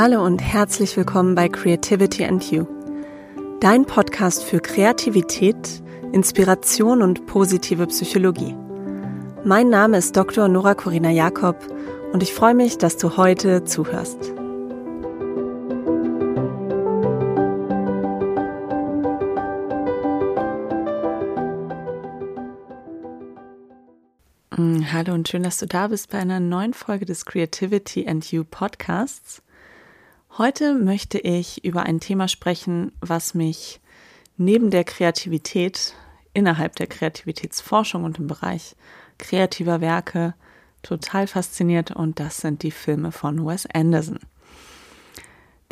Hallo und herzlich willkommen bei Creativity and You, dein Podcast für Kreativität, Inspiration und positive Psychologie. Mein Name ist Dr. Nora Corina Jakob und ich freue mich, dass du heute zuhörst. Mm, hallo und schön, dass du da bist bei einer neuen Folge des Creativity and You Podcasts. Heute möchte ich über ein Thema sprechen, was mich neben der Kreativität innerhalb der Kreativitätsforschung und im Bereich kreativer Werke total fasziniert und das sind die Filme von Wes Anderson.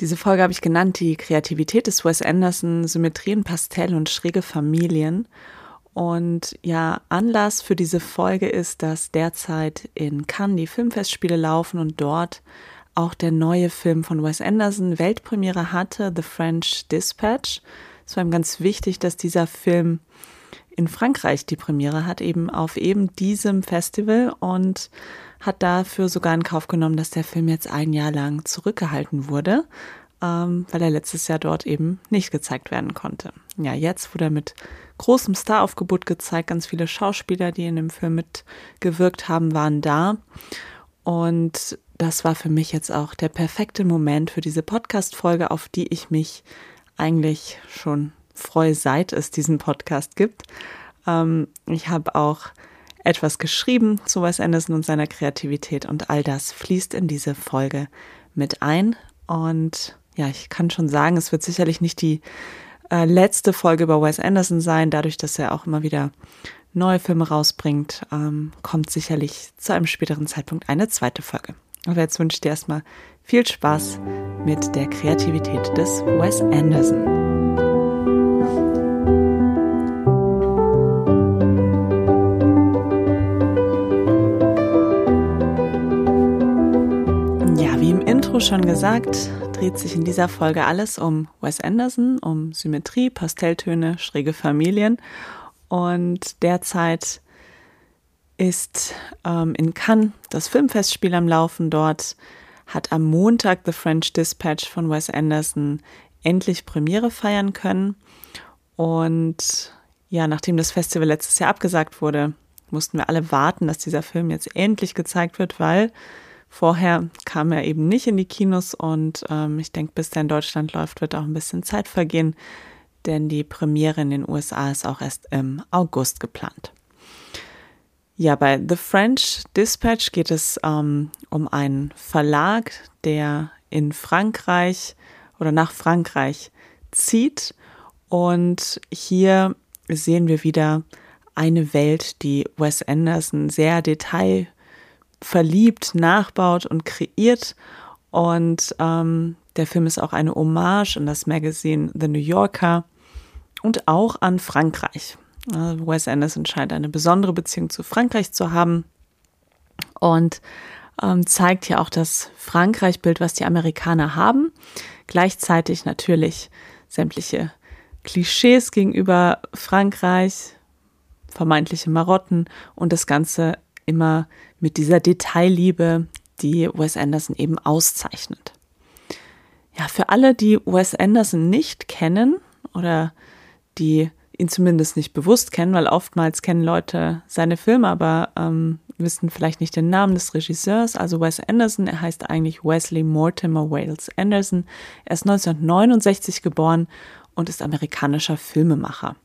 Diese Folge habe ich genannt, die Kreativität des Wes Anderson, Symmetrien, Pastell und schräge Familien. Und ja, Anlass für diese Folge ist, dass derzeit in Cannes die Filmfestspiele laufen und dort auch der neue Film von Wes Anderson Weltpremiere hatte, The French Dispatch. Es war ihm ganz wichtig, dass dieser Film in Frankreich die Premiere hat, eben auf eben diesem Festival und hat dafür sogar in Kauf genommen, dass der Film jetzt ein Jahr lang zurückgehalten wurde, ähm, weil er letztes Jahr dort eben nicht gezeigt werden konnte. Ja, jetzt wurde er mit großem Staraufgebot gezeigt. Ganz viele Schauspieler, die in dem Film mitgewirkt haben, waren da. Und das war für mich jetzt auch der perfekte Moment für diese Podcast-Folge, auf die ich mich eigentlich schon freue, seit es diesen Podcast gibt. Ähm, ich habe auch etwas geschrieben zu Wes Anderson und seiner Kreativität und all das fließt in diese Folge mit ein. Und ja, ich kann schon sagen, es wird sicherlich nicht die äh, letzte Folge über Wes Anderson sein, dadurch, dass er auch immer wieder neue Filme rausbringt, ähm, kommt sicherlich zu einem späteren Zeitpunkt eine zweite Folge. Aber jetzt wünsche ich dir erstmal viel Spaß mit der Kreativität des Wes Anderson. Ja, wie im Intro schon gesagt, dreht sich in dieser Folge alles um Wes Anderson, um Symmetrie, Pastelltöne, schräge Familien. Und derzeit ist ähm, in Cannes das Filmfestspiel am Laufen. Dort hat am Montag The French Dispatch von Wes Anderson endlich Premiere feiern können. Und ja, nachdem das Festival letztes Jahr abgesagt wurde, mussten wir alle warten, dass dieser Film jetzt endlich gezeigt wird, weil vorher kam er eben nicht in die Kinos und ähm, ich denke, bis der in Deutschland läuft, wird auch ein bisschen Zeit vergehen, denn die Premiere in den USA ist auch erst im August geplant. Ja, bei The French Dispatch geht es ähm, um einen Verlag, der in Frankreich oder nach Frankreich zieht. Und hier sehen wir wieder eine Welt, die Wes Anderson sehr detailverliebt nachbaut und kreiert. Und ähm, der Film ist auch eine Hommage an das Magazin The New Yorker und auch an Frankreich. Also Wes Anderson scheint eine besondere Beziehung zu Frankreich zu haben und ähm, zeigt ja auch das Frankreich-Bild, was die Amerikaner haben. Gleichzeitig natürlich sämtliche Klischees gegenüber Frankreich, vermeintliche Marotten und das Ganze immer mit dieser Detailliebe, die Wes Anderson eben auszeichnet. Ja, für alle, die Wes Anderson nicht kennen oder die ihn zumindest nicht bewusst kennen, weil oftmals kennen Leute seine Filme, aber ähm, wissen vielleicht nicht den Namen des Regisseurs, also Wes Anderson. Er heißt eigentlich Wesley Mortimer Wales Anderson. Er ist 1969 geboren und ist amerikanischer Filmemacher.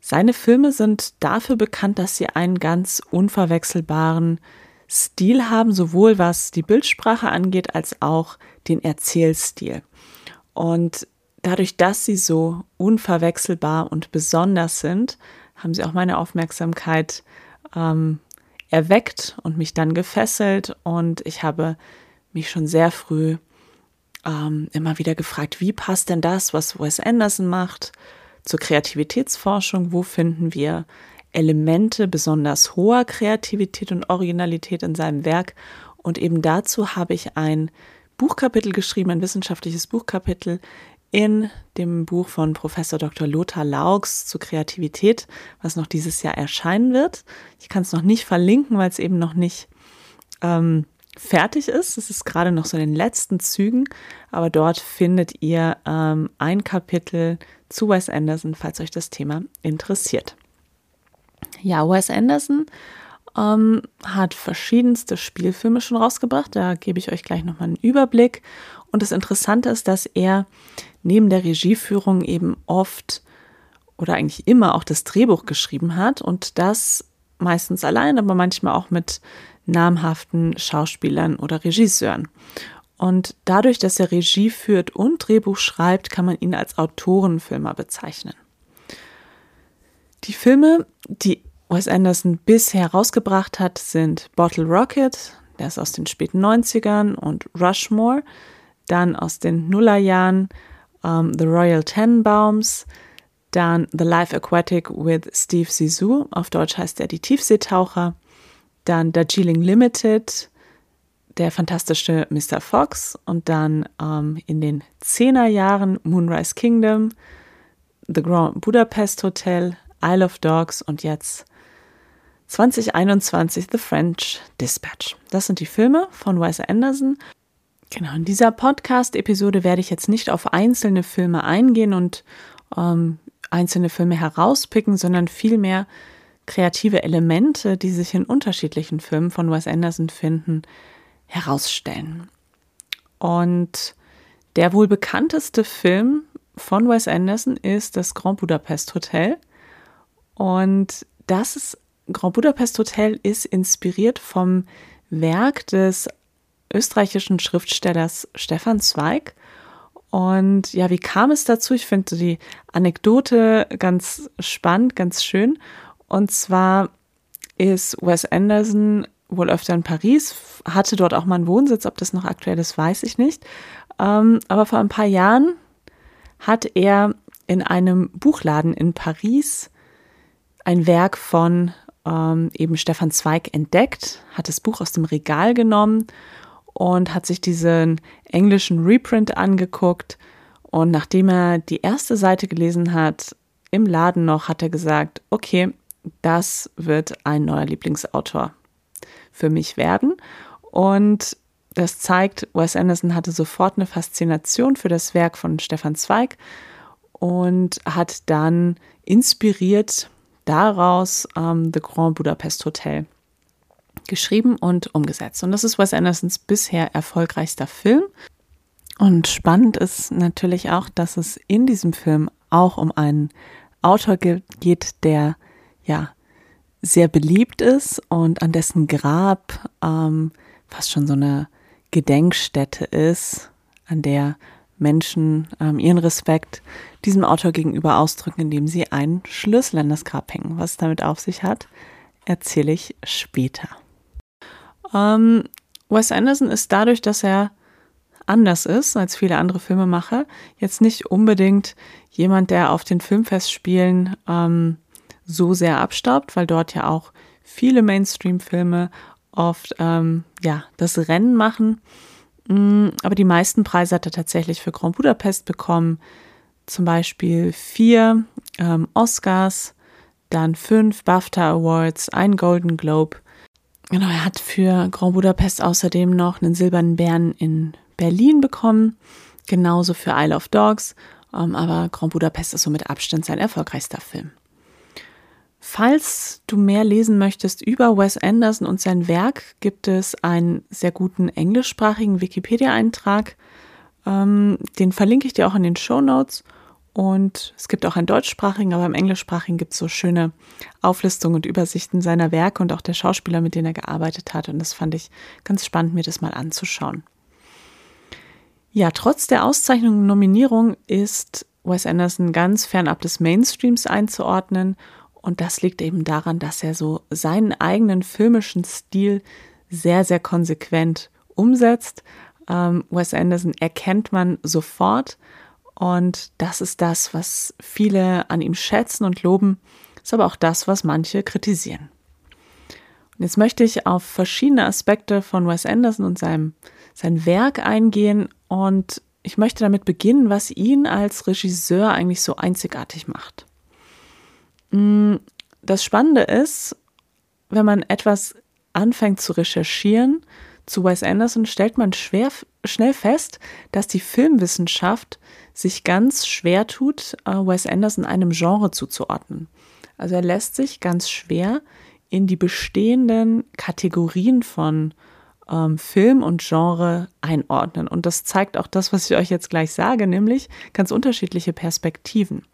Seine Filme sind dafür bekannt, dass sie einen ganz unverwechselbaren Stil haben, sowohl was die Bildsprache angeht, als auch den Erzählstil. Und dadurch, dass sie so unverwechselbar und besonders sind, haben sie auch meine Aufmerksamkeit ähm, erweckt und mich dann gefesselt. Und ich habe mich schon sehr früh ähm, immer wieder gefragt, wie passt denn das, was Wes Anderson macht, zur Kreativitätsforschung? Wo finden wir Elemente besonders hoher Kreativität und Originalität in seinem Werk? Und eben dazu habe ich ein Buchkapitel geschrieben, ein wissenschaftliches Buchkapitel, in dem Buch von Professor Dr. Lothar Laux zu Kreativität, was noch dieses Jahr erscheinen wird. Ich kann es noch nicht verlinken, weil es eben noch nicht ähm, fertig ist. Es ist gerade noch so in den letzten Zügen, aber dort findet ihr ähm, ein Kapitel zu Wes Anderson, falls euch das Thema interessiert. Ja, Wes Anderson ähm, hat verschiedenste Spielfilme schon rausgebracht. Da gebe ich euch gleich nochmal einen Überblick. Und das Interessante ist, dass er neben der Regieführung eben oft oder eigentlich immer auch das Drehbuch geschrieben hat und das meistens allein, aber manchmal auch mit namhaften Schauspielern oder Regisseuren. Und dadurch, dass er Regie führt und Drehbuch schreibt, kann man ihn als Autorenfilmer bezeichnen. Die Filme, die Wes Anderson bisher rausgebracht hat, sind Bottle Rocket, der ist aus den späten 90ern, und Rushmore, dann aus den Nullerjahren um, The Royal Tenenbaums, dann The Life Aquatic with Steve Zissou, auf Deutsch heißt er Die Tiefseetaucher, dann Darjeeling Limited, der fantastische Mr. Fox und dann ähm, in den Zehnerjahren Moonrise Kingdom, The Grand Budapest Hotel, Isle of Dogs und jetzt 2021 The French Dispatch. Das sind die Filme von Wes Anderson. Genau, in dieser Podcast-Episode werde ich jetzt nicht auf einzelne Filme eingehen und ähm, einzelne Filme herauspicken, sondern vielmehr kreative Elemente, die sich in unterschiedlichen Filmen von Wes Anderson finden, herausstellen. Und der wohl bekannteste Film von Wes Anderson ist das Grand Budapest Hotel. Und das Grand Budapest Hotel ist inspiriert vom Werk des österreichischen Schriftstellers Stefan Zweig. Und ja, wie kam es dazu? Ich finde die Anekdote ganz spannend, ganz schön. Und zwar ist Wes Anderson wohl öfter in Paris, hatte dort auch mal einen Wohnsitz, ob das noch aktuell ist, weiß ich nicht. Ähm, aber vor ein paar Jahren hat er in einem Buchladen in Paris ein Werk von ähm, eben Stefan Zweig entdeckt, hat das Buch aus dem Regal genommen und hat sich diesen englischen Reprint angeguckt. Und nachdem er die erste Seite gelesen hat, im Laden noch, hat er gesagt, okay, das wird ein neuer Lieblingsautor für mich werden. Und das zeigt, Wes Anderson hatte sofort eine Faszination für das Werk von Stefan Zweig und hat dann inspiriert daraus ähm, The Grand Budapest Hotel geschrieben und umgesetzt. Und das ist Wes Andersons bisher erfolgreichster Film. Und spannend ist natürlich auch, dass es in diesem Film auch um einen Autor geht, der ja sehr beliebt ist und an dessen Grab ähm, fast schon so eine Gedenkstätte ist, an der Menschen ähm, ihren Respekt diesem Autor gegenüber ausdrücken, indem sie einen Schlüssel an das Grab hängen. Was es damit auf sich hat, erzähle ich später. Ähm, Wes Anderson ist dadurch, dass er anders ist als viele andere Filmemacher, jetzt nicht unbedingt jemand, der auf den Filmfestspielen ähm, so sehr abstaubt, weil dort ja auch viele Mainstream-Filme oft ähm, ja das Rennen machen. Mm, aber die meisten Preise hat er tatsächlich für Grand Budapest bekommen. Zum Beispiel vier ähm, Oscars, dann fünf BAFTA Awards, ein Golden Globe. Genau, er hat für Grand Budapest außerdem noch einen silbernen Bären in Berlin bekommen, genauso für Isle of Dogs. Ähm, aber Grand Budapest ist so mit Abstand sein erfolgreichster Film. Falls du mehr lesen möchtest über Wes Anderson und sein Werk, gibt es einen sehr guten englischsprachigen Wikipedia-Eintrag. Ähm, den verlinke ich dir auch in den Show Notes. Und es gibt auch einen deutschsprachigen, aber im englischsprachigen gibt es so schöne Auflistungen und Übersichten seiner Werke und auch der Schauspieler, mit denen er gearbeitet hat. Und das fand ich ganz spannend, mir das mal anzuschauen. Ja, trotz der Auszeichnung und Nominierung ist Wes Anderson ganz fernab des Mainstreams einzuordnen und das liegt eben daran, dass er so seinen eigenen filmischen Stil sehr, sehr konsequent umsetzt. Ähm, Wes Anderson erkennt man sofort. Und das ist das, was viele an ihm schätzen und loben, ist aber auch das, was manche kritisieren. Und jetzt möchte ich auf verschiedene Aspekte von Wes Anderson und seinem, sein Werk eingehen und ich möchte damit beginnen, was ihn als Regisseur eigentlich so einzigartig macht. Mm, das Spannende ist, wenn man etwas anfängt zu recherchieren zu Wes Anderson stellt man schwer, schnell fest, dass die Filmwissenschaft sich ganz schwer tut, äh, Wes Anderson einem Genre zuzuordnen. Also er lässt sich ganz schwer in die bestehenden Kategorien von ähm, Film und Genre einordnen. Und das zeigt auch das, was ich euch jetzt gleich sage, nämlich ganz unterschiedliche Perspektiven.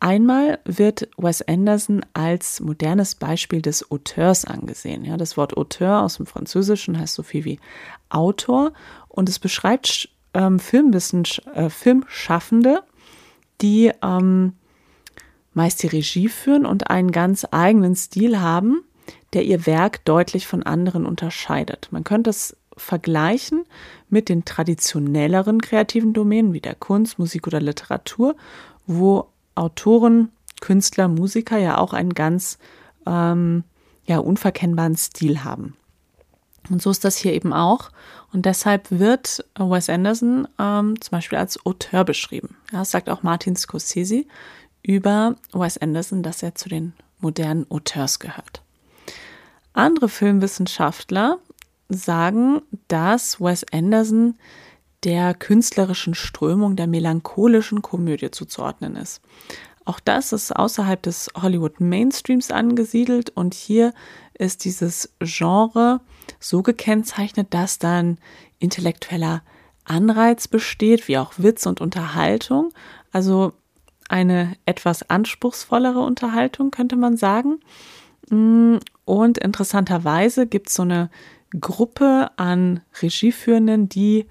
Einmal wird Wes Anderson als modernes Beispiel des Auteurs angesehen. Ja, das Wort Auteur aus dem Französischen heißt so viel wie Autor und es beschreibt ähm, äh, Filmschaffende, die ähm, meist die Regie führen und einen ganz eigenen Stil haben, der ihr Werk deutlich von anderen unterscheidet. Man könnte es vergleichen mit den traditionelleren kreativen Domänen wie der Kunst, Musik oder Literatur, wo Autoren, Künstler, Musiker ja auch einen ganz ähm, ja, unverkennbaren Stil haben. Und so ist das hier eben auch. Und deshalb wird Wes Anderson ähm, zum Beispiel als Auteur beschrieben. Ja, das sagt auch Martin Scorsese über Wes Anderson, dass er zu den modernen Auteurs gehört. Andere Filmwissenschaftler sagen, dass Wes Anderson der künstlerischen Strömung der melancholischen Komödie zuzuordnen ist. Auch das ist außerhalb des Hollywood Mainstreams angesiedelt und hier ist dieses Genre so gekennzeichnet, dass dann intellektueller Anreiz besteht, wie auch Witz und Unterhaltung. Also eine etwas anspruchsvollere Unterhaltung, könnte man sagen. Und interessanterweise gibt es so eine Gruppe an Regieführenden, die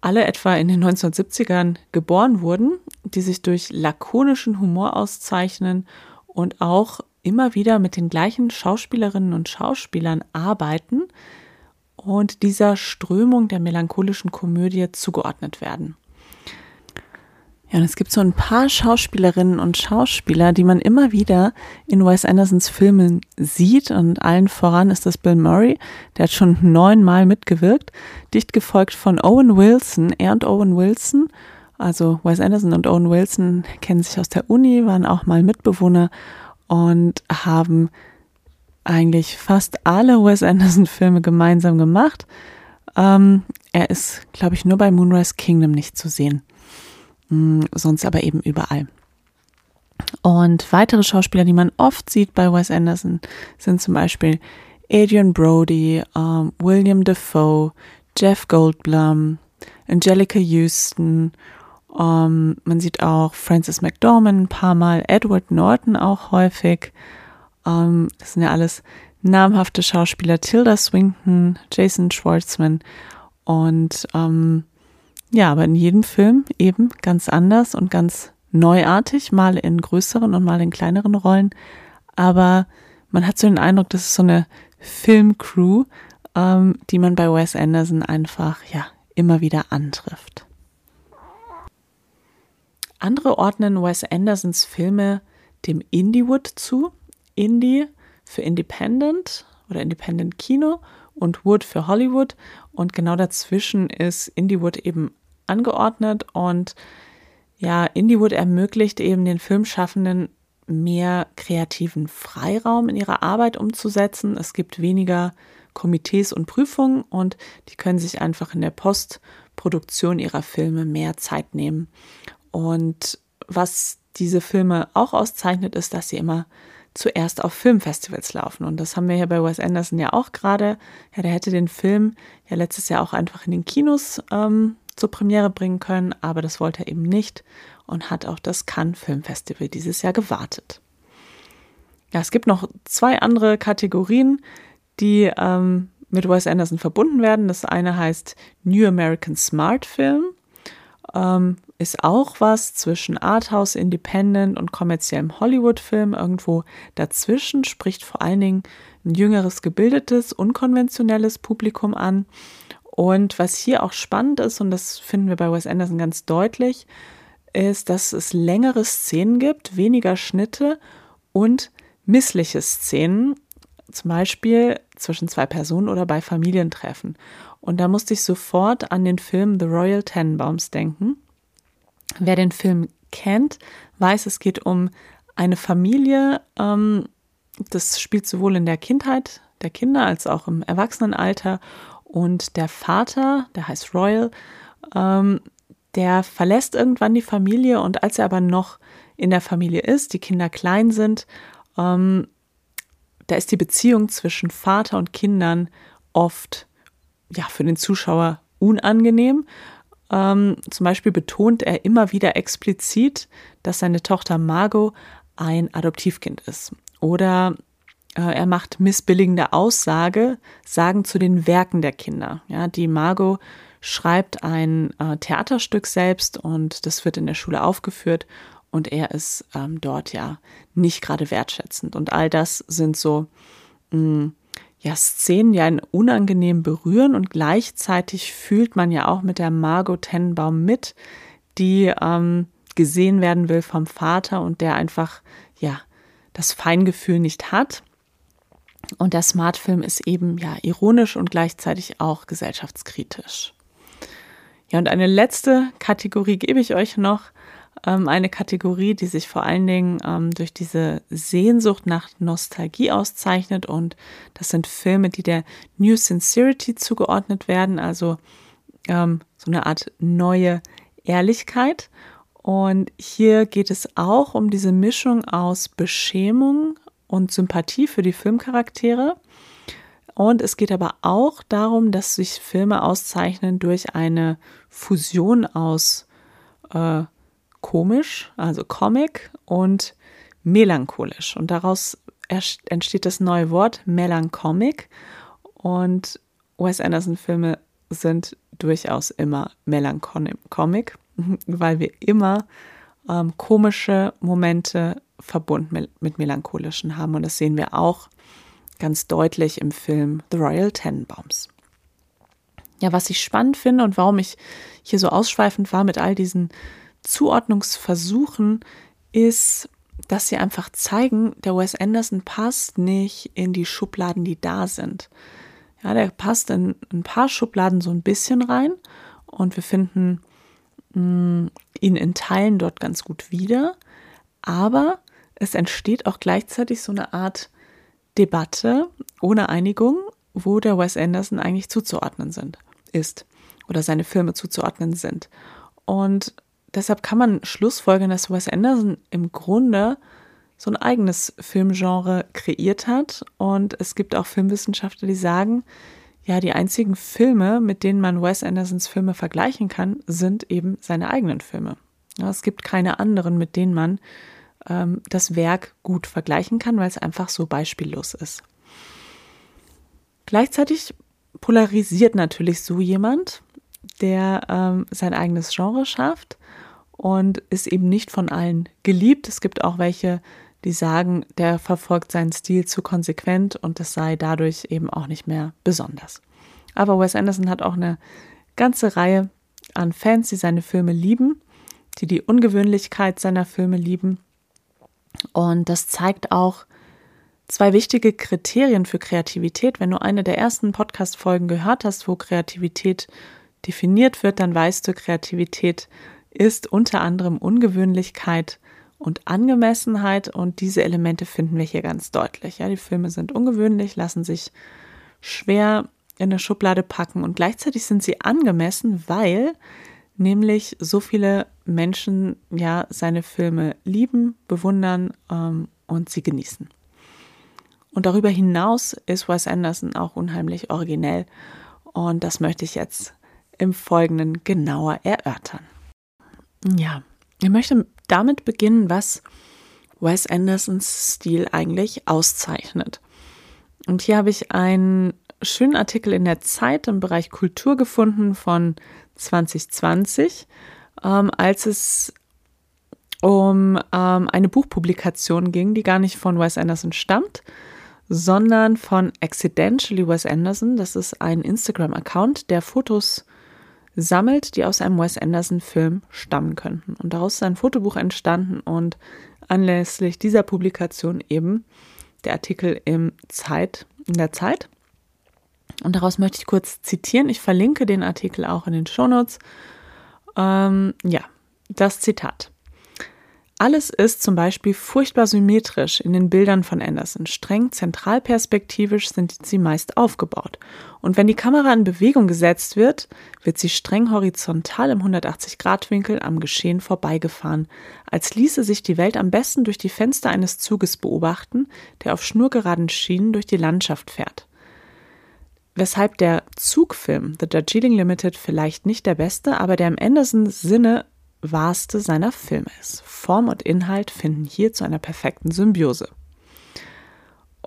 alle etwa in den 1970ern geboren wurden, die sich durch lakonischen Humor auszeichnen und auch immer wieder mit den gleichen Schauspielerinnen und Schauspielern arbeiten und dieser Strömung der melancholischen Komödie zugeordnet werden. Ja, und es gibt so ein paar Schauspielerinnen und Schauspieler, die man immer wieder in Wes Andersons Filmen sieht. Und allen voran ist das Bill Murray. Der hat schon neunmal mitgewirkt. Dicht gefolgt von Owen Wilson. Er und Owen Wilson, also Wes Anderson und Owen Wilson, kennen sich aus der Uni, waren auch mal Mitbewohner und haben eigentlich fast alle Wes Anderson-Filme gemeinsam gemacht. Ähm, er ist, glaube ich, nur bei Moonrise Kingdom nicht zu sehen. Hm, sonst aber eben überall. Und weitere Schauspieler, die man oft sieht bei Wes Anderson, sind zum Beispiel Adrian Brody, ähm, William Defoe, Jeff Goldblum, Angelica Houston. Ähm, man sieht auch Francis McDormand ein paar Mal, Edward Norton auch häufig. Ähm, das sind ja alles namhafte Schauspieler. Tilda Swinton, Jason Schwartzman und ähm, ja, aber in jedem Film eben ganz anders und ganz neuartig, mal in größeren und mal in kleineren Rollen. Aber man hat so den Eindruck, das ist so eine Filmcrew, ähm, die man bei Wes Anderson einfach ja immer wieder antrifft. Andere ordnen Wes Andersons Filme dem Indiewood zu. Indie für Independent oder Independent Kino und Wood für Hollywood. Und genau dazwischen ist Indiewood eben angeordnet und ja, Indiewood ermöglicht eben den Filmschaffenden mehr kreativen Freiraum in ihrer Arbeit umzusetzen. Es gibt weniger Komitees und Prüfungen und die können sich einfach in der Postproduktion ihrer Filme mehr Zeit nehmen. Und was diese Filme auch auszeichnet, ist, dass sie immer zuerst auf Filmfestivals laufen. Und das haben wir hier bei Wes Anderson ja auch gerade. Ja, der hätte den Film ja letztes Jahr auch einfach in den Kinos ähm, zur Premiere bringen können, aber das wollte er eben nicht und hat auch das Cannes Film Festival dieses Jahr gewartet. Ja, es gibt noch zwei andere Kategorien, die ähm, mit Wes Anderson verbunden werden. Das eine heißt New American Smart Film. Ähm, ist auch was zwischen Arthouse, Independent und kommerziellem Hollywood-Film irgendwo dazwischen, spricht vor allen Dingen ein jüngeres, gebildetes, unkonventionelles Publikum an und was hier auch spannend ist, und das finden wir bei Wes Anderson ganz deutlich, ist, dass es längere Szenen gibt, weniger Schnitte und missliche Szenen, zum Beispiel zwischen zwei Personen oder bei Familientreffen. Und da musste ich sofort an den Film The Royal Tenenbaums denken. Wer den Film kennt, weiß, es geht um eine Familie. Ähm, das spielt sowohl in der Kindheit der Kinder als auch im Erwachsenenalter Und der Vater, der heißt Royal, ähm, der verlässt irgendwann die Familie und als er aber noch in der Familie ist, die Kinder klein sind, ähm, da ist die Beziehung zwischen Vater und Kindern oft ja für den Zuschauer unangenehm. Ähm, zum Beispiel betont er immer wieder explizit, dass seine Tochter Margot ein Adoptivkind ist. Oder er macht missbilligende Aussage, sagen zu den Werken der Kinder. Ja, die Margot schreibt ein äh, Theaterstück selbst und das wird in der Schule aufgeführt und er ist ähm, dort ja nicht gerade wertschätzend. Und all das sind so mh, mm, ja, Szenen, die einen unangenehm berühren und gleichzeitig fühlt man ja auch mit der Margot Tennenbaum mit, die ähm, gesehen werden will vom Vater und der einfach ja das Feingefühl nicht hat. Und der Smartfilm ist eben ja ironisch und gleichzeitig auch gesellschaftskritisch. Ja, und eine letzte Kategorie gebe ich euch noch. Ähm, eine Kategorie, die sich vor allen Dingen ähm, durch diese Sehnsucht nach Nostalgie auszeichnet. Und das sind Filme, die der New Sincerity zugeordnet werden, also ähm, so eine Art neue Ehrlichkeit. Und hier geht es auch um diese Mischung aus Beschämung und Sympathie für die Filmcharaktere. Und es geht aber auch darum, dass sich Filme auszeichnen durch eine Fusion aus äh, komisch, also Comic, und melancholisch. Und daraus entsteht das neue Wort Melancomic. Und Wes Anderson-Filme sind durchaus immer Melancomic, weil wir immer ähm, komische Momente verbunden mit, mit melancholischen haben. Und das sehen wir auch ganz deutlich im Film The Royal Tenenbaums. Ja, was ich spannend finde und warum ich hier so ausschweifend war mit all diesen Zuordnungsversuchen, ist, dass sie einfach zeigen, der Wes Anderson passt nicht in die Schubladen, die da sind. Ja, der passt in ein paar Schubladen so ein bisschen rein und wir finden mh, mm, ihn in Teilen dort ganz gut wieder, aber es entsteht auch gleichzeitig so eine Art Debatte ohne Einigung, wo der Wes Anderson eigentlich zuzuordnen sind, ist oder seine Filme zuzuordnen sind. Und deshalb kann man schlussfolgern, dass Wes Anderson im Grunde so ein eigenes Filmgenre kreiert hat. Und es gibt auch Filmwissenschaftler, die sagen, ja, die einzigen Filme, mit denen man Wes Andersons Filme vergleichen kann, sind eben seine eigenen Filme. Ja, es gibt keine anderen, mit denen man ähm, das Werk gut vergleichen kann, weil es einfach so beispiellos ist. Gleichzeitig polarisiert natürlich so jemand, der ähm, sein eigenes Genre schafft und ist eben nicht von allen geliebt. Es gibt auch welche, die sagen, der verfolgt seinen Stil zu konsequent und das sei dadurch eben auch nicht mehr besonders. Aber Wes Anderson hat auch eine ganze Reihe an Fans, die seine Filme lieben, die die Ungewöhnlichkeit seiner Filme lieben und das zeigt auch zwei wichtige Kriterien für Kreativität. Wenn du eine der ersten Podcast-Folgen gehört hast, wo Kreativität definiert wird, dann weißt du, Kreativität ist unter anderem Ungewöhnlichkeit und Angemessenheit und diese Elemente finden wir hier ganz deutlich. Ja, die Filme sind ungewöhnlich, lassen sich schwer in eine Schublade packen und gleichzeitig sind sie angemessen, weil nämlich so viele Menschen ja seine Filme lieben, bewundern ähm, und sie genießen. Und darüber hinaus ist Wes Anderson auch unheimlich originell und das möchte ich jetzt im Folgenden genauer erörtern. Ja, ich möchte damit beginnen, was Wes Andersons Stil eigentlich auszeichnet. Und hier habe ich einen schönen Artikel in der Zeit im Bereich Kultur gefunden von 2020, ähm, als es um ähm, eine Buchpublikation ging, die gar nicht von Wes Anderson stammt, sondern von Accidentally Wes Anderson. Das ist ein Instagram-Account, der Fotos sammelt, die aus einem Wes Anderson-Film stammen könnten. Und daraus ist ein Fotobuch entstanden und anlässlich dieser Publikation eben der Artikel im Zeit, in der Zeit. Und daraus möchte ich kurz zitieren. Ich verlinke den Artikel auch in den Shownotes. Ähm, ja, das Zitat. Alles ist zum Beispiel furchtbar symmetrisch in den Bildern von Anderson. Streng zentralperspektivisch sind sie meist aufgebaut. Und wenn die Kamera in Bewegung gesetzt wird, wird sie streng horizontal im 180-Grad-Winkel am Geschehen vorbeigefahren, als ließe sich die Welt am besten durch die Fenster eines Zuges beobachten, der auf schnurgeraden Schienen durch die Landschaft fährt. Weshalb der Zugfilm The Darjeeling Limited vielleicht nicht der beste, aber der im Anderson-Sinne wahrste seiner Filme ist. Form und Inhalt finden hier zu einer perfekten Symbiose.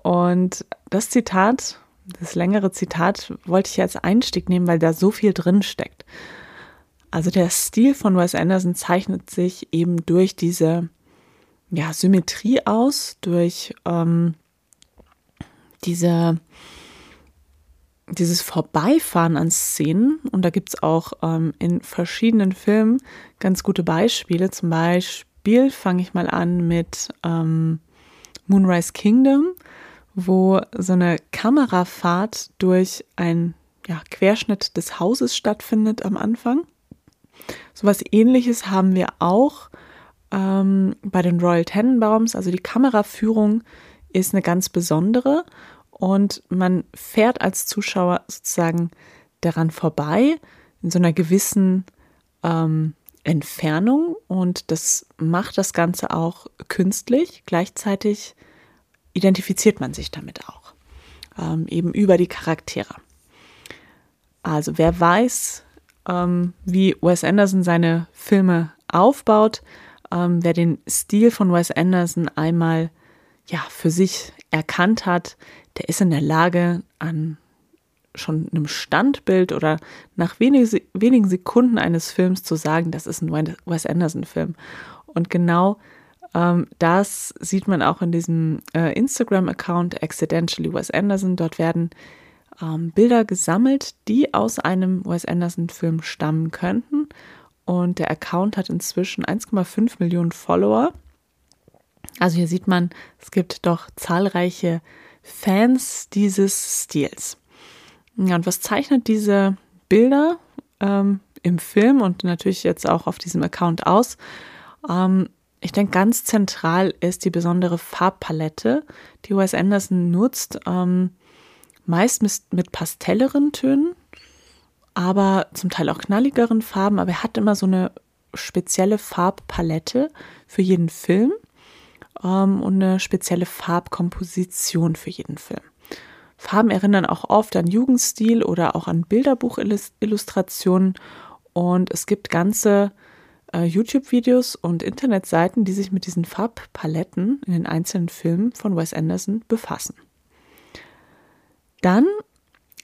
Und das Zitat, das längere Zitat, wollte ich als Einstieg nehmen, weil da so viel drin steckt. Also der Stil von Wes Anderson zeichnet sich eben durch diese ja, Symmetrie aus, durch ähm, diese dieses Vorbeifahren an Szenen, und da gibt es auch ähm, in verschiedenen Filmen ganz gute Beispiele. Zum Beispiel fange ich mal an mit ähm, Moonrise Kingdom, wo so eine Kamerafahrt durch ein ja, Querschnitt des Hauses stattfindet am Anfang. So was ähnliches haben wir auch ähm, bei den Royal Tenenbaums. Also die Kameraführung ist eine ganz besondere und man fährt als Zuschauer sozusagen daran vorbei in so einer gewissen ähm, Entfernung und das macht das Ganze auch künstlich. Gleichzeitig identifiziert man sich damit auch, ähm, eben über die Charaktere. Also wer weiß, ähm, wie Wes Anderson seine Filme aufbaut, ähm, wer den Stil von Wes Anderson einmal ja für sich erkannt hat, der ist in der Lage, an schon einem Standbild oder nach wenig, wenigen Sekunden eines Films zu sagen, das ist ein Wes Anderson-Film. Und genau ähm, das sieht man auch in diesem äh, Instagram-Account Accidentally Wes Anderson. Dort werden ähm, Bilder gesammelt, die aus einem Wes Anderson-Film stammen könnten. Und der Account hat inzwischen 1,5 Millionen Follower. Also hier sieht man, es gibt doch zahlreiche Fans dieses Stils. Ja, und was zeichnet diese Bilder ähm, im Film und natürlich jetzt auch auf diesem Account aus? Ähm, ich denke, ganz zentral ist die besondere Farbpalette, die Wes Anderson nutzt. Ähm, meist mit, mit pastelleren Tönen, aber zum Teil auch knalligeren Farben. Aber er hat immer so eine spezielle Farbpalette für jeden Film ähm, und eine spezielle Farbkomposition für jeden Film. Farben erinnern auch oft an Jugendstil oder auch an Bilderbuchillustrationen und es gibt ganze äh, YouTube-Videos und Internetseiten, die sich mit diesen Farbpaletten in den einzelnen Filmen von Wes Anderson befassen. Dann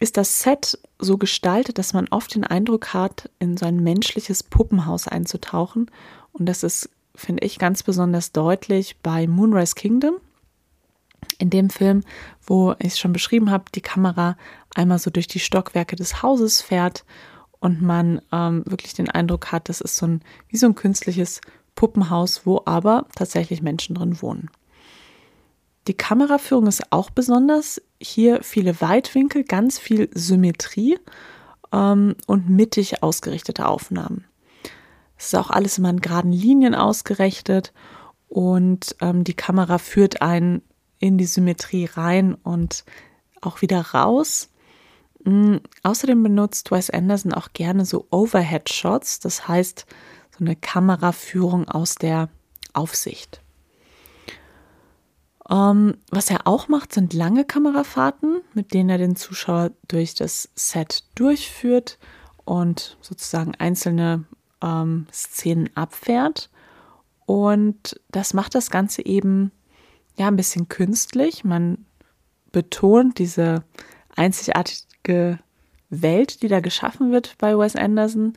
ist das Set so gestaltet, dass man oft den Eindruck hat, in so ein menschliches Puppenhaus einzutauchen. Und das ist finde ich ganz besonders deutlich bei Moonrise Kingdom. In dem Film, wo ich es schon beschrieben habe, die Kamera einmal so durch die Stockwerke des Hauses fährt und man ähm, wirklich den Eindruck hat, das ist so ein wie so ein künstliches Puppenhaus, wo aber tatsächlich Menschen drin wohnen. Die Kameraführung ist auch besonders. Hier viele Weitwinkel, ganz viel Symmetrie ähm, und mittig ausgerichtete Aufnahmen. Es ist auch alles immer in geraden Linien ausgerechnet und ähm, die Kamera führt einen in die Symmetrie rein und auch wieder raus. Mhm. Außerdem benutzt Wes Anderson auch gerne so Overhead-Shots, das heißt so eine Kameraführung aus der Aufsicht. Ähm, was er auch macht, sind lange Kamerafahrten, mit denen er den Zuschauer durch das Set durchführt und sozusagen einzelne ähm, Szenen abfährt. Und das macht das Ganze eben ja ein bisschen künstlich. Man betont diese einzigartige Welt, die da geschaffen wird bei Wes Anderson.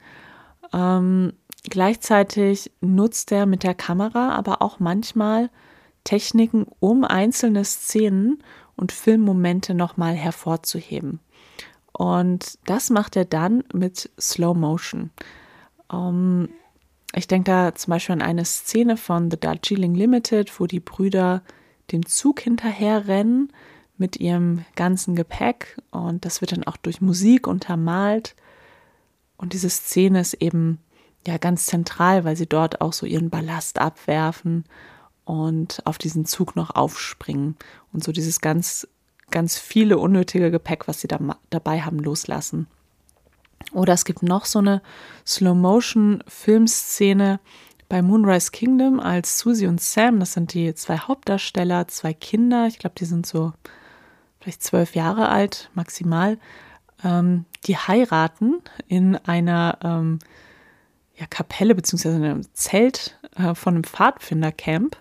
Ähm, gleichzeitig nutzt er mit der Kamera aber auch manchmal Techniken, um einzelne Szenen und Filmmomente nochmal hervorzuheben. Und das macht er dann mit Slow Motion. Um, ähm, ich denke da zum Beispiel an eine Szene von The Darjeeling Limited, wo die Brüder dem Zug hinterherrennen mit ihrem ganzen Gepäck und das wird dann auch durch Musik untermalt. Und diese Szene ist eben ja ganz zentral, weil sie dort auch so ihren Ballast abwerfen und auf diesen Zug noch aufspringen und so dieses ganz, ganz viele unnötige Gepäck, was sie da dabei haben, loslassen. Oder es gibt noch so eine Slow-Motion-Filmszene bei Moonrise Kingdom als Susie und Sam. Das sind die zwei Hauptdarsteller, zwei Kinder. Ich glaube, die sind so vielleicht zwölf Jahre alt, maximal. Ähm, die heiraten in einer ähm, ja, Kapelle beziehungsweise einem Zelt äh, von einem Pfadfindercamp.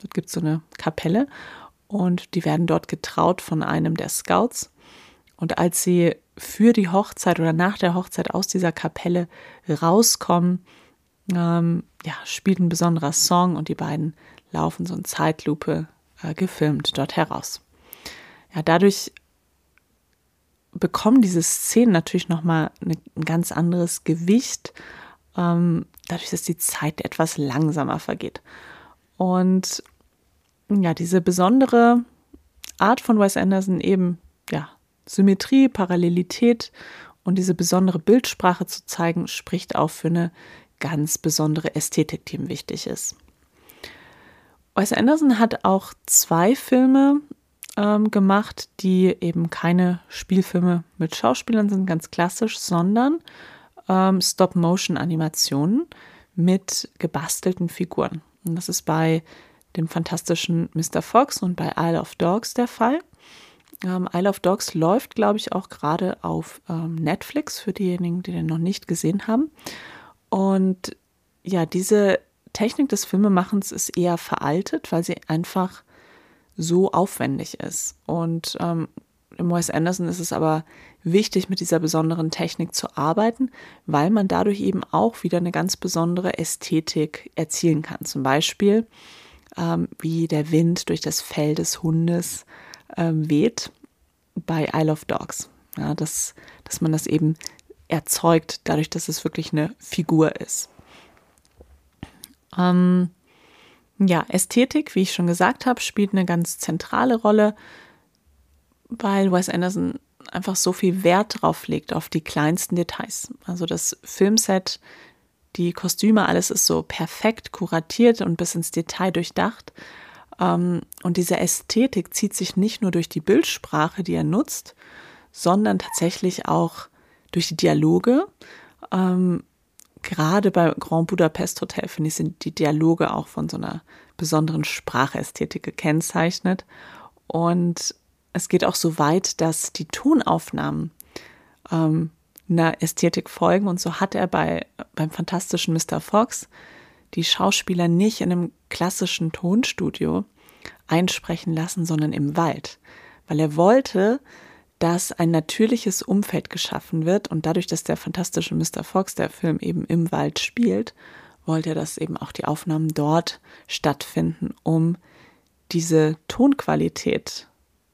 Dort gibt es so eine Kapelle und die werden dort getraut von einem der Scouts. Und als sie für die Hochzeit oder nach der Hochzeit aus dieser Kapelle rauskommen, ähm, ja, spielt ein besonderer Song und die beiden laufen so in Zeitlupe äh, gefilmt dort heraus. Ja, dadurch bekommen diese Szenen natürlich nochmal ein ganz anderes Gewicht, ähm, dadurch, dass die Zeit etwas langsamer vergeht. Und ja, diese besondere Art von Wes Anderson eben, ja, Symmetrie, Parallelität und diese besondere Bildsprache zu zeigen, spricht auch für eine ganz besondere Ästhetik, die ihm wichtig ist. Wes Anderson hat auch zwei Filme ähm, gemacht, die eben keine Spielfilme mit Schauspielern sind, ganz klassisch, sondern ähm, Stop-Motion-Animationen mit gebastelten Figuren. Und das ist bei dem fantastischen Mr. Fox und bei Isle of Dogs der Fall. Ähm, Isle of Dogs läuft, glaube ich, auch gerade auf ähm, Netflix für diejenigen, die den noch nicht gesehen haben. Und ja, diese Technik des Filmemachens ist eher veraltet, weil sie einfach so aufwendig ist. Und ähm, im Wes Anderson ist es aber wichtig, mit dieser besonderen Technik zu arbeiten, weil man dadurch eben auch wieder eine ganz besondere Ästhetik erzielen kann. Zum Beispiel, ähm, wie der Wind durch das Fell des Hundes ähm, weht bei Isle of Dogs. Ja, dass, dass man das eben erzeugt, dadurch, dass es wirklich eine Figur ist. Ähm, ja, Ästhetik, wie ich schon gesagt habe, spielt eine ganz zentrale Rolle, weil Wes Anderson einfach so viel Wert drauf legt, auf die kleinsten Details. Also das Filmset, die Kostüme, alles ist so perfekt kuratiert und bis ins Detail durchdacht. Ähm, und diese Ästhetik zieht sich nicht nur durch die Bildsprache, die er nutzt, sondern tatsächlich auch durch die Dialoge. Ähm, gerade bei Grand Budapest Hotel, finde ich, sind die Dialoge auch von so einer besonderen Sprachästhetik gekennzeichnet. Und es geht auch so weit, dass die Tonaufnahmen ähm, einer Ästhetik folgen. Und so hat er bei, beim fantastischen Mr. Fox die Schauspieler nicht in einem klassischen Tonstudio einsprechen lassen, sondern im Wald. Weil er wollte, dass ein natürliches Umfeld geschaffen wird und dadurch, dass der fantastische Mr. Fox, der Film eben im Wald spielt, wollte er, dass eben auch die Aufnahmen dort stattfinden, um diese Tonqualität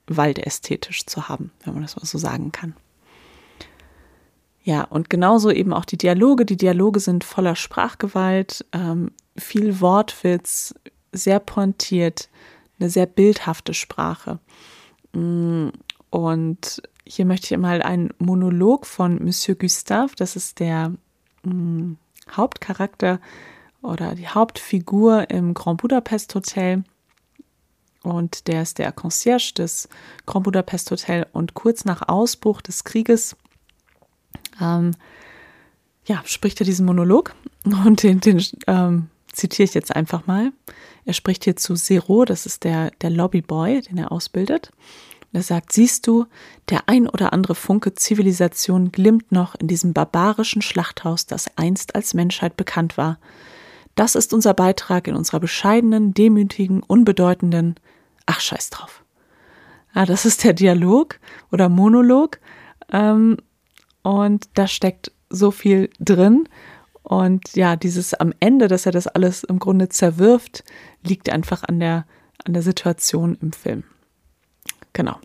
waldästhetisch zu haben, wenn man das mal so sagen kann. Ja, und genauso eben auch die Dialoge. Die Dialoge sind voller Sprachgewalt, ähm, viel Wortwitz, sehr pointiert, eine sehr bildhafte Sprache. Mm, und hier möchte ich mal einen Monolog von Monsieur Gustave, das ist der mh, mm, Hauptcharakter oder die Hauptfigur im Grand Budapest Hotel. Und der ist der Concierge des Grand Budapest Hotel. Und kurz nach Ausbruch des Krieges ähm, ja, spricht er diesen Monolog. Und den, den ähm, zitiere ich jetzt einfach mal. Er spricht hier zu Zero, das ist der, der Lobbyboy, den er ausbildet. Und er sagt, siehst du, der ein oder andere Funke Zivilisation glimmt noch in diesem barbarischen Schlachthaus, das einst als Menschheit bekannt war. Das ist unser Beitrag in unserer bescheidenen, demütigen, unbedeutenden, ach scheiß drauf. Ja, das ist der Dialog oder Monolog. Ähm, und da steckt so viel drin. Und ja, dieses am Ende, dass er das alles im Grunde zerwirft, liegt einfach an der, an der Situation im Film. Genau.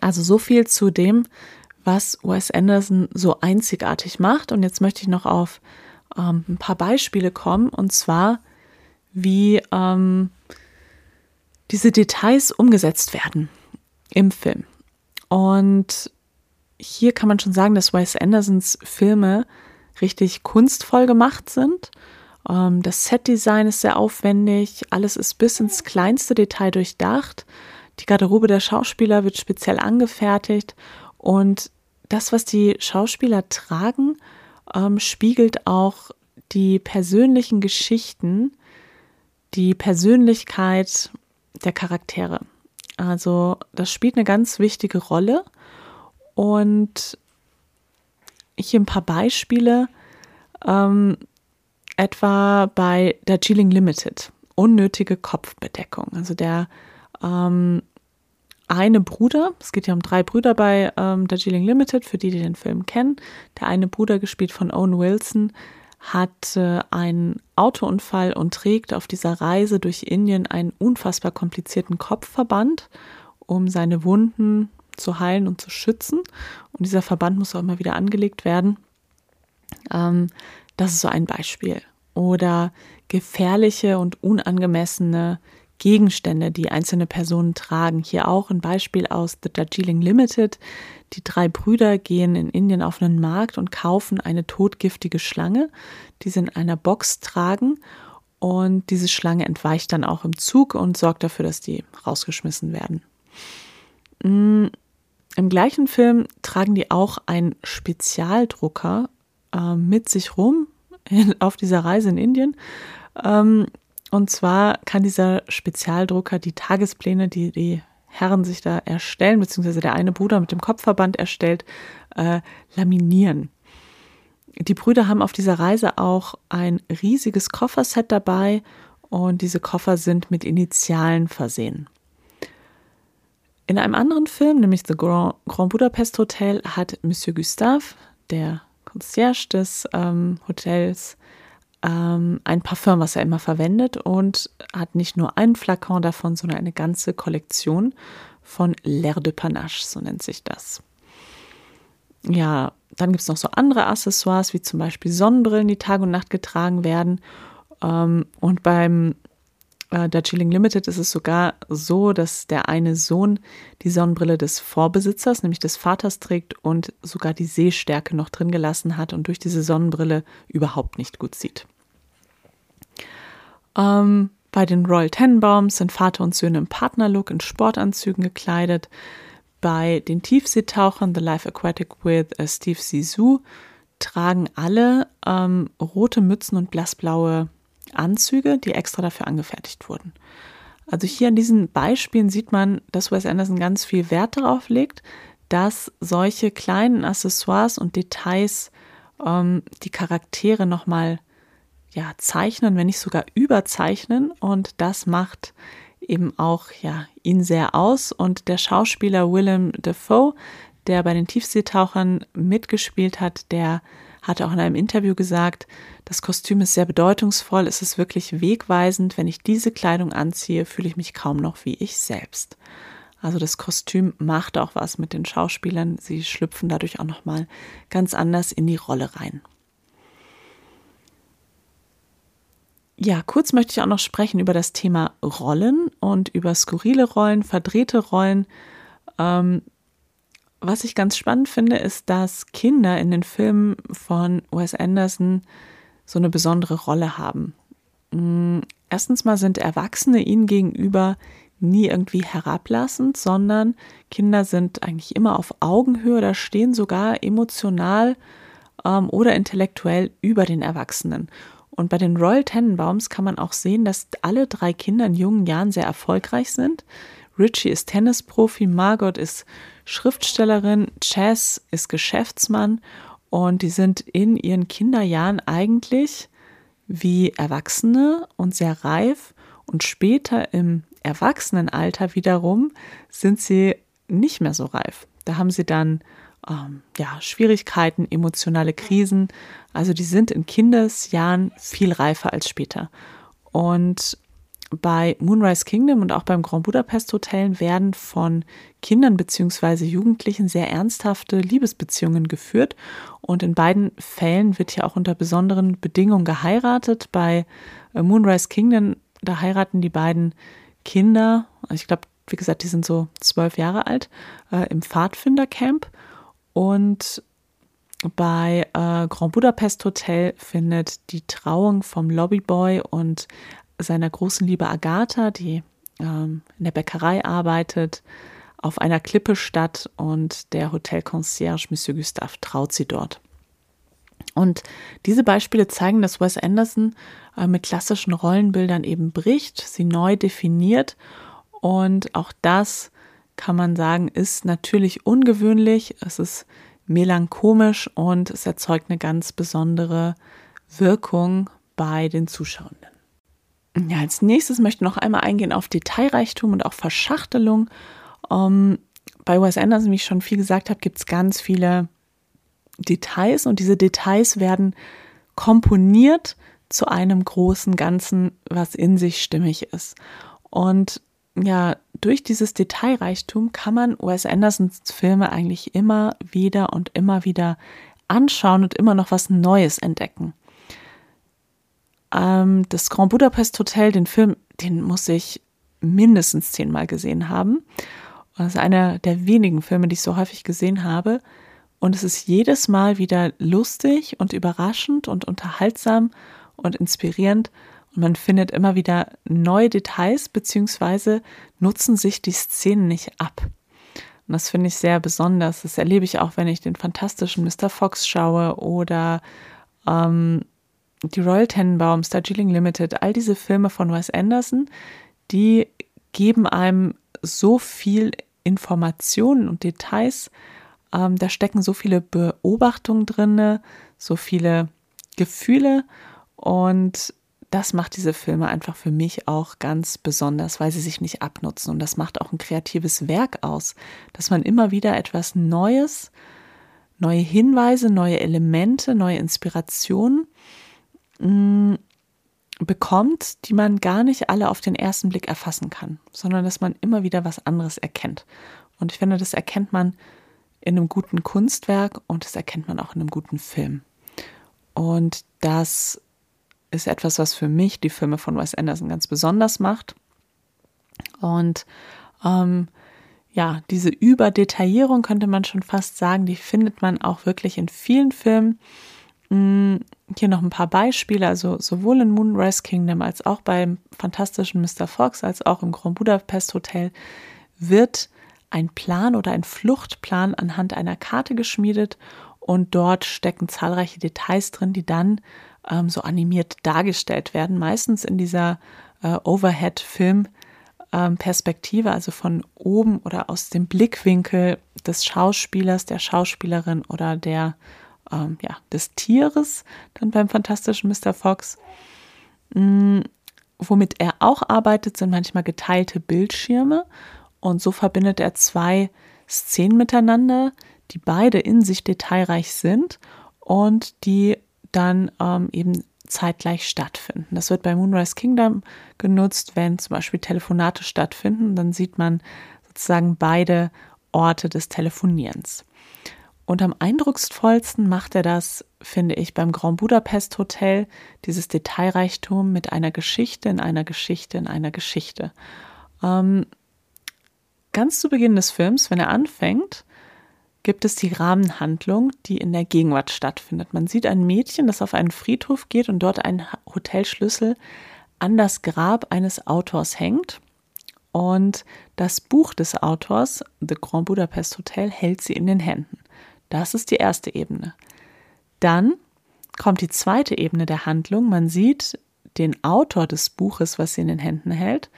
Also so viel zu dem, was Wes Anderson so einzigartig macht. Und jetzt möchte ich noch auf ähm, ein paar Beispiele kommen. Und zwar, wie ähm, diese Details umgesetzt werden im Film. Und hier kann man schon sagen, dass Wes Andersons Filme richtig kunstvoll gemacht sind. Ähm, das Setdesign ist sehr aufwendig, alles ist bis ins kleinste Detail durchdacht. Die Garderobe der Schauspieler wird speziell angefertigt und das, was die Schauspieler tragen, ähm, spiegelt auch die persönlichen Geschichten, die Persönlichkeit der Charaktere. Also das spielt eine ganz wichtige Rolle. Und hier ein paar Beispiele. Ähm, etwa bei Darjeeling Limited. Unnötige Kopfbedeckung. Also der ähm, eine Bruder, es geht ja um drei Brüder bei ähm, Darjeeling Limited, für die, die den Film kennen. Der eine Bruder, gespielt von Owen Wilson, hat äh, einen Autounfall und trägt auf dieser Reise durch Indien einen unfassbar komplizierten Kopfverband, um seine Wunden zu heilen und zu schützen. Und dieser Verband muss auch immer wieder angelegt werden. Ähm, das ist so ein Beispiel. Oder gefährliche und unangemessene Gegenstände, die einzelne Personen tragen. Hier auch ein Beispiel aus The Darjeeling Limited. Die drei Brüder gehen in Indien auf einen Markt und kaufen eine totgiftige Schlange, die sie in einer Box tragen. Und diese Schlange entweicht dann auch im Zug und sorgt dafür, dass die rausgeschmissen werden. Im gleichen Film tragen die auch einen Spezialdrucker äh, mit sich rum in, auf dieser Reise in Indien. Ähm, und zwar kann dieser Spezialdrucker die Tagespläne, die die Herren sich da erstellen, beziehungsweise der eine Bruder mit dem Kopfverband erstellt, äh, laminieren. Die Brüder haben auf dieser Reise auch ein riesiges Kofferset dabei und diese Koffer sind mit Initialen versehen. In einem anderen Film, nämlich The Grand, Grand Budapest Hotel, hat Monsieur Gustave, der Concierge des ähm, Hotels, ähm, ein Parfum, was er immer verwendet und hat nicht nur einen Flakon davon, sondern eine ganze Kollektion von L'air de Panache, so nennt sich das. Ja, dann gibt es noch so andere Accessoires, wie zum Beispiel Sonnenbrillen, die Tag und Nacht getragen werden. Ähm, und beim äh, Darjeeling Limited ist es sogar so, dass der eine Sohn die Sonnenbrille des Vorbesitzers, nämlich des Vaters, trägt und sogar die Sehstärke noch drin gelassen hat und durch diese Sonnenbrille überhaupt nicht gut sieht. Ähm, bei den Royal Tenenbaums sind Vater und Söhne im Partnerlook in Sportanzügen gekleidet. Bei den Tiefseetauchern The Life Aquatic with uh, Steve Zissou tragen alle ähm, rote Mützen und blassblaue Anzüge, die extra dafür angefertigt wurden. Also hier an diesen Beispielen sieht man, dass Wes Anderson ganz viel Wert darauf legt, dass solche kleinen Accessoires und Details ähm, die Charaktere nochmal ja, zeichnen, wenn nicht sogar überzeichnen. Und das macht eben auch ja, ihn sehr aus. Und der Schauspieler Willem Dafoe, der bei den Tiefseetauchern mitgespielt hat, der hatte auch in einem Interview gesagt, das Kostüm ist sehr bedeutungsvoll, es ist wirklich wegweisend. Wenn ich diese Kleidung anziehe, fühle ich mich kaum noch wie ich selbst. Also das Kostüm macht auch was mit den Schauspielern. Sie schlüpfen dadurch auch nochmal ganz anders in die Rolle rein. Ja, kurz möchte ich auch noch sprechen über das Thema Rollen und über skurrile Rollen, verdrehte Rollen. Ähm, was ich ganz spannend finde, ist, dass Kinder in den Filmen von Wes Anderson so eine besondere Rolle haben. Mm, erstens mal sind Erwachsene ihnen gegenüber nie irgendwie herablassend, sondern Kinder sind eigentlich immer auf Augenhöhe oder stehen sogar emotional ähm, oder intellektuell über den Erwachsenen. Und bei den Royal Tenenbaums kann man auch sehen, dass alle drei Kinder in jungen Jahren sehr erfolgreich sind. Richie ist Tennisprofi, Margot ist Schriftstellerin, Chess ist Geschäftsmann und die sind in ihren Kinderjahren eigentlich wie Erwachsene und sehr reif und später im Erwachsenenalter wiederum sind sie nicht mehr so reif. Da haben sie dann ähm, ja, Schwierigkeiten, emotionale Krisen. Also die sind in Kindesjahren viel reifer als später. Und bei Moonrise Kingdom und auch beim Grand Budapest Hotel werden von Kindern bzw. Jugendlichen sehr ernsthafte Liebesbeziehungen geführt. Und in beiden Fällen wird ja auch unter besonderen Bedingungen geheiratet. Bei äh, Moonrise Kingdom, da heiraten die beiden Kinder, ich glaube, wie gesagt, die sind so zwölf Jahre alt, äh, im Pfadfindercamp. Und bei äh, Grand Budapest Hotel findet die Trauung vom Lobbyboy und seiner großen Liebe Agatha, die ähm, in der Bäckerei arbeitet, auf einer Klippe statt und der Hotelconcierge Monsieur Gustave traut sie dort. Und diese Beispiele zeigen, dass Wes Anderson äh, mit klassischen Rollenbildern eben bricht, sie neu definiert und auch das kann man sagen, ist natürlich ungewöhnlich. Es ist melancholisch und es erzeugt eine ganz besondere Wirkung bei den Zuschauenden. Ja, als nächstes möchte ich noch einmal eingehen auf Detailreichtum und auch Verschachtelung. Ähm, bei Wes Anderson, wie ich schon viel gesagt habe, gibt es ganz viele Details und diese Details werden komponiert zu einem großen Ganzen, was in sich stimmig ist. Und ja, durch dieses Detailreichtum kann man Wes Andersons Filme eigentlich immer wieder und immer wieder anschauen und immer noch was Neues entdecken. Ähm, das Grand Budapest Hotel, den Film, den muss ich mindestens zehnmal gesehen haben. Das ist einer der wenigen Filme, die ich so häufig gesehen habe. Und es ist jedes Mal wieder lustig und überraschend und unterhaltsam und inspirierend. Und man findet immer wieder neue Details, beziehungsweise nutzen sich die Szenen nicht ab. Und das finde ich sehr besonders. Das erlebe ich auch, wenn ich den fantastischen Mr. Fox schaue oder ähm, die Royal Tenenbaums, Darjeeling Limited, all diese Filme von Wes Anderson, die geben einem so viel Informationen und Details. Ähm, da stecken so viele Beobachtungen drin, so viele Gefühle und das macht diese Filme einfach für mich auch ganz besonders, weil sie sich nicht abnutzen. Und das macht auch ein kreatives Werk aus, dass man immer wieder etwas Neues, neue Hinweise, neue Elemente, neue Inspirationen mm, bekommt, die man gar nicht alle auf den ersten Blick erfassen kann, sondern dass man immer wieder was anderes erkennt. Und ich finde, das erkennt man in einem guten Kunstwerk und das erkennt man auch in einem guten Film. Und das ist etwas, was für mich die Filme von Wes Anderson ganz besonders macht. Und ähm, ja, diese Überdetaillierung könnte man schon fast sagen, die findet man auch wirklich in vielen Filmen. Hm, hier noch ein paar Beispiele, also sowohl in Moonrise Kingdom als auch beim fantastischen Mr. Fox als auch im Grand Budapest Hotel wird ein Plan oder ein Fluchtplan anhand einer Karte geschmiedet und dort stecken zahlreiche Details drin, die dann ähm, so animiert dargestellt werden, meistens in dieser äh, Overhead-Film-Perspektive, ähm, also von oben oder aus dem Blickwinkel des Schauspielers, der Schauspielerin oder der, ähm, ja, des Tieres, dann beim fantastischen Mr. Fox. Mhm. Womit er auch arbeitet, sind manchmal geteilte Bildschirme und so verbindet er zwei Szenen miteinander, die beide in sich detailreich sind und die dann ähm, eben zeitgleich stattfinden. Das wird bei Moonrise Kingdom genutzt, wenn zum Beispiel Telefonate stattfinden. Dann sieht man sozusagen beide Orte des Telefonierens. Und am eindrucksvollsten macht er das, finde ich, beim Grand Budapest Hotel, dieses Detailreichtum mit einer Geschichte in einer Geschichte in einer Geschichte. Ähm, ganz zu Beginn des Films, wenn er anfängt, gibt es die Rahmenhandlung, die in der Gegenwart stattfindet. Man sieht ein Mädchen, das auf einen Friedhof geht und dort einen Hotelschlüssel an das Grab eines Autors hängt. Und das Buch des Autors, The Grand Budapest Hotel, hält sie in den Händen. Das ist die erste Ebene. Dann kommt die zweite Ebene der Handlung. Man sieht den Autor des Buches, was sie in den Händen hält,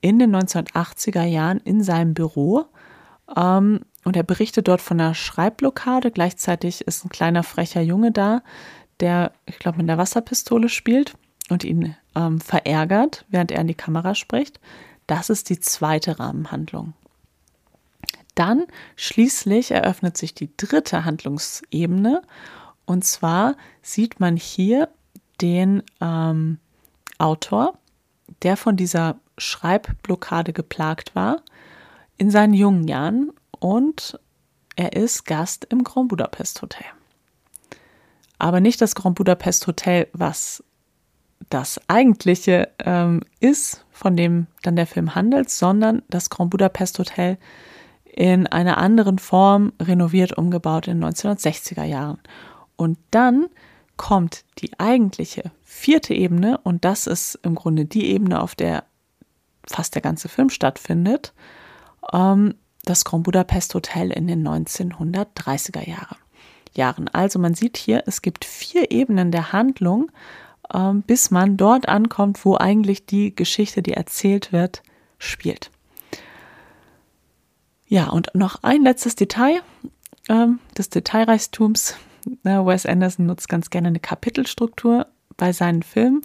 in den 1980er Jahren in seinem Büro. Ähm, und er berichtet dort von einer Schreibblockade. Gleichzeitig ist ein kleiner frecher Junge da, der, ich glaube, mit der Wasserpistole spielt und ihn ähm, verärgert, während er in die Kamera spricht. Das ist die zweite Rahmenhandlung. Dann schließlich eröffnet sich die dritte Handlungsebene. Und zwar sieht man hier den ähm, Autor, der von dieser Schreibblockade geplagt war, in seinen jungen Jahren und er ist Gast im Grand Budapest Hotel. Aber nicht das Grand Budapest Hotel, was das eigentliche ähm, ist, von dem dann der Film handelt, sondern das Grand Budapest Hotel in einer anderen Form renoviert, umgebaut in den 1960er Jahren. Und dann kommt die eigentliche vierte Ebene und das ist im Grunde die Ebene, auf der fast der ganze Film stattfindet, ähm, das Grand Budapest Hotel in den 1930er Jahren. Jahren. Also man sieht hier, es gibt vier Ebenen der Handlung, ähm, bis man dort ankommt, wo eigentlich die Geschichte, die erzählt wird, spielt. Ja, und noch ein letztes Detail ähm, des Detailreichtums. Wes Anderson nutzt ganz gerne eine Kapitelstruktur bei seinen Filmen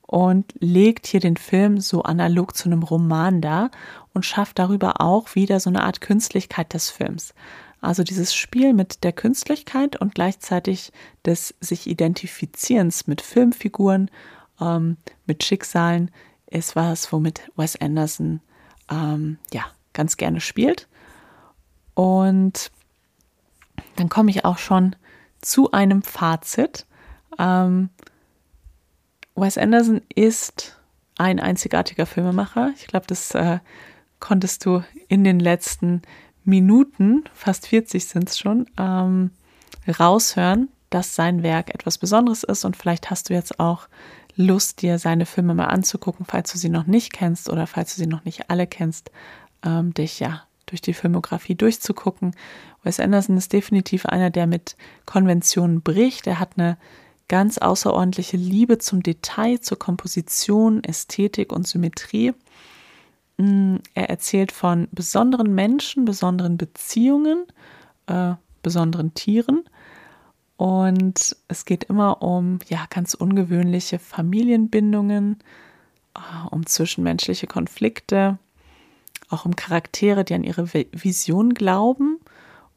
und legt hier den Film so analog zu einem Roman dar und schafft darüber auch wieder so eine Art Künstlichkeit des Films. Also dieses Spiel mit der Künstlichkeit und gleichzeitig des sich Identifizierens mit Filmfiguren, ähm, mit Schicksalen, ist was, womit Wes Anderson ähm, ja ganz gerne spielt. Und dann komme ich auch schon zu einem Fazit. Ähm, Wes Anderson ist ein einzigartiger Filmemacher. Ich glaube, das äh, konntest du in den letzten Minuten, fast 40 sind es schon, ähm, raushören, dass sein Werk etwas Besonderes ist. Und vielleicht hast du jetzt auch Lust, dir seine Filme mal anzugucken, falls du sie noch nicht kennst oder falls du sie noch nicht alle kennst, ähm, dich ja durch die Filmografie durchzugucken. Wes Anderson ist definitiv einer, der mit Konventionen bricht. Er hat eine ganz außerordentliche Liebe zum Detail, zur Komposition, Ästhetik und Symmetrie. Mm, er erzählt von besonderen Menschen, besonderen Beziehungen, äh, besonderen Tieren. Und es geht immer um ja ganz ungewöhnliche Familienbindungen, äh, um zwischenmenschliche Konflikte, auch um Charaktere, die an ihre Vision glauben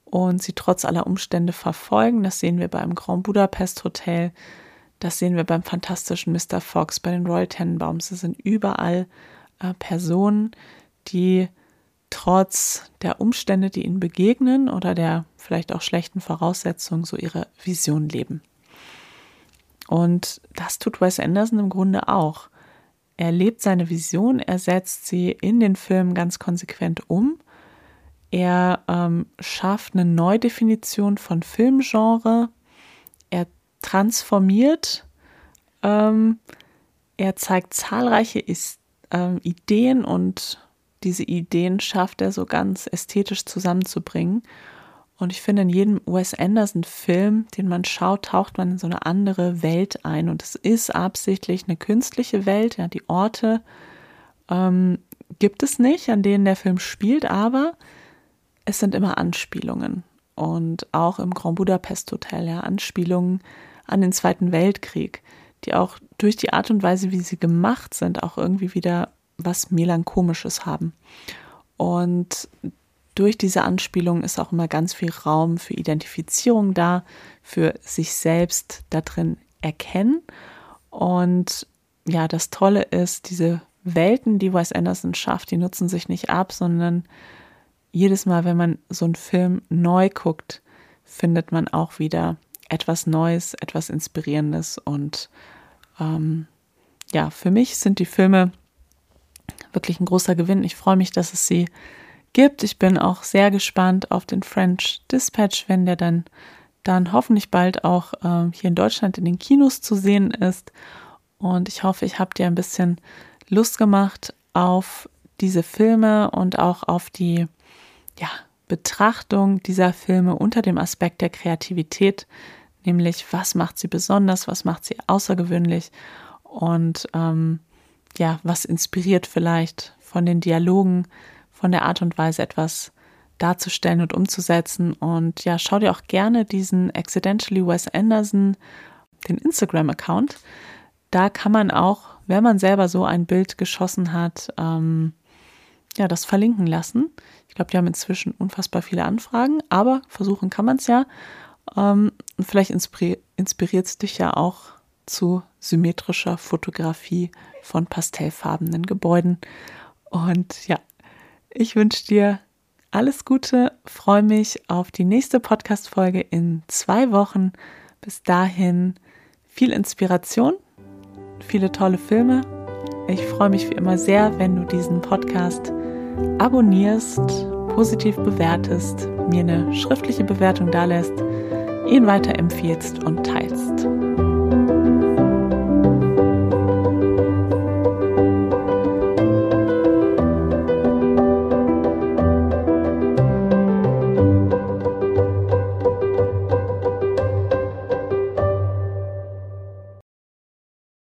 und sie trotz aller Umstände verfolgen. Das sehen wir beim Grand Budapest Hotel, das sehen wir beim fantastischen Mr. Fox, bei den Royal Tenenbaums. Es sind überall äh, Personen, die trotz der Umstände, die ihnen begegnen oder der vielleicht auch schlechten Voraussetzungen so ihre Vision leben. Und das tut Wes Anderson im Grunde auch. Er lebt seine Vision, er setzt sie in den Filmen ganz konsequent um. Er ähm, schafft eine Neudefinition von Filmgenre. Er transformiert. Ähm, er zeigt zahlreiche Ist, ähm, Ideen und diese Ideen schafft er so ganz ästhetisch zusammenzubringen. Und ich finde, in jedem Wes Anderson-Film, den man schaut, taucht man in so eine andere Welt ein. Und es ist absichtlich eine künstliche Welt. Ja, die Orte ähm, gibt es nicht, an denen der Film spielt, aber es sind immer Anspielungen. Und auch im Grand Budapest Hotel, ja, Anspielungen an den Zweiten Weltkrieg, die auch durch die Art und Weise, wie sie gemacht sind, auch irgendwie wieder was Melancholisches haben. Und durch diese Anspielung ist auch immer ganz viel Raum für Identifizierung da, für sich selbst da drin erkennen. Und ja, das Tolle ist, diese Welten, die Wes Anderson schafft, die nutzen sich nicht ab, sondern jedes Mal, wenn man so einen Film neu guckt, findet man auch wieder etwas Neues, etwas Inspirierendes. Und ähm, ja, für mich sind die Filme wirklich ein großer Gewinn. Ich freue mich, dass es sie gibt. Ich bin auch sehr gespannt auf den French Dispatch, wenn der dann, dann hoffentlich bald auch äh, hier in Deutschland in den Kinos zu sehen ist. Und ich hoffe, ich habe dir ein bisschen Lust gemacht auf diese Filme und auch auf die ja, Betrachtung dieser Filme unter dem Aspekt der Kreativität, nämlich was macht sie besonders, was macht sie außergewöhnlich und ähm, ja, was inspiriert vielleicht von den Dialogen, von der Art und Weise etwas darzustellen und umzusetzen. Und ja, schau dir auch gerne diesen Accidentally Wes Anderson, den Instagram-Account. Da kann man auch, wenn man selber so ein Bild geschossen hat, ähm, ja, das verlinken lassen. Ich glaube, die haben inzwischen unfassbar viele Anfragen, aber versuchen kann man es ja. Ähm, vielleicht inspiriert es dich ja auch zu symmetrischer Fotografie von pastellfarbenen Gebäuden. Und ja, ich wünsche dir alles Gute, freue mich auf die nächste Podcast-Folge in zwei Wochen. Bis dahin viel Inspiration, viele tolle Filme. Ich freue mich wie immer sehr, wenn du diesen Podcast abonnierst, positiv bewertest, mir eine schriftliche Bewertung dalässt, ihn weiterempfiehlst und teilst.